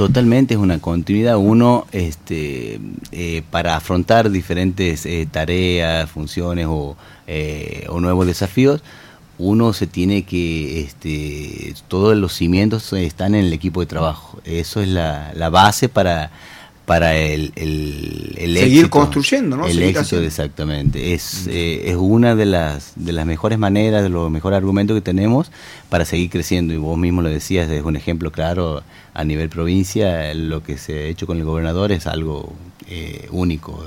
Totalmente, es una continuidad. Uno, este, eh, para afrontar diferentes eh, tareas, funciones o, eh, o, nuevos desafíos, uno se tiene que, este, todos los cimientos están en el equipo de trabajo. Eso es la, la base para para el, el, el seguir construyendo, ¿no? El seguir éxito, haciendo. exactamente. Es, eh, es una de las, de las mejores maneras, de los mejores argumentos que tenemos para seguir creciendo. Y vos mismo lo decías, es un ejemplo claro a nivel provincia, lo que se ha hecho con el gobernador es algo eh, único.